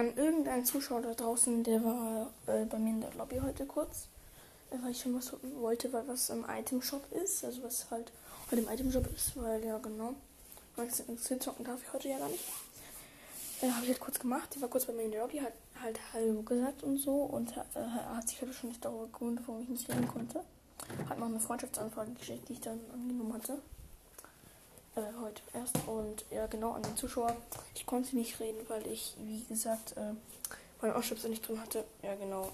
an irgendeinen Zuschauer da draußen, der war äh, bei mir in der Lobby heute kurz, äh, weil ich schon was wollte, weil was im Item Shop ist, also was halt heute im Item Shop ist, weil ja genau, Skill zocken darf ich heute ja gar nicht. Äh, habe ich halt kurz gemacht, die war kurz bei mir in der Lobby, hat halt Hallo gesagt und so und äh, hat sich halt schon nicht darüber gewundert, warum ich nicht reden konnte. Hat noch eine Freundschaftsanfrage geschickt, die ich dann angenommen hatte. Äh, heute erst. Genau, an den Zuschauer. Ich konnte nicht reden, weil ich, wie gesagt, äh, meine Ausschüsse nicht drin hatte. Ja, genau.